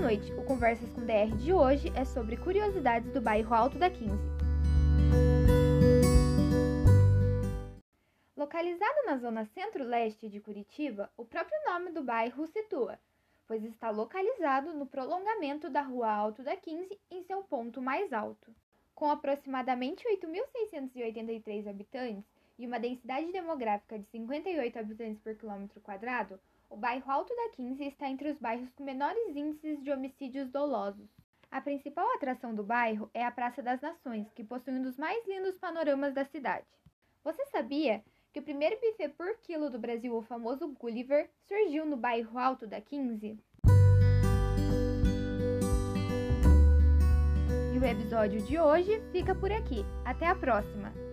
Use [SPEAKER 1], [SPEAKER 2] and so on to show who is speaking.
[SPEAKER 1] noite. O Conversas com DR de hoje é sobre curiosidades do bairro Alto da 15. Localizado na zona centro-leste de Curitiba, o próprio nome do bairro situa, pois está localizado no prolongamento da Rua Alto da 15 em seu ponto mais alto. Com aproximadamente 8.683 habitantes e uma densidade demográfica de 58 habitantes por quilômetro quadrado, o bairro Alto da 15 está entre os bairros com menores índices de homicídios dolosos. A principal atração do bairro é a Praça das Nações, que possui um dos mais lindos panoramas da cidade. Você sabia que o primeiro buffet por quilo do Brasil, o famoso Gulliver, surgiu no bairro Alto da 15? E o episódio de hoje fica por aqui. Até a próxima!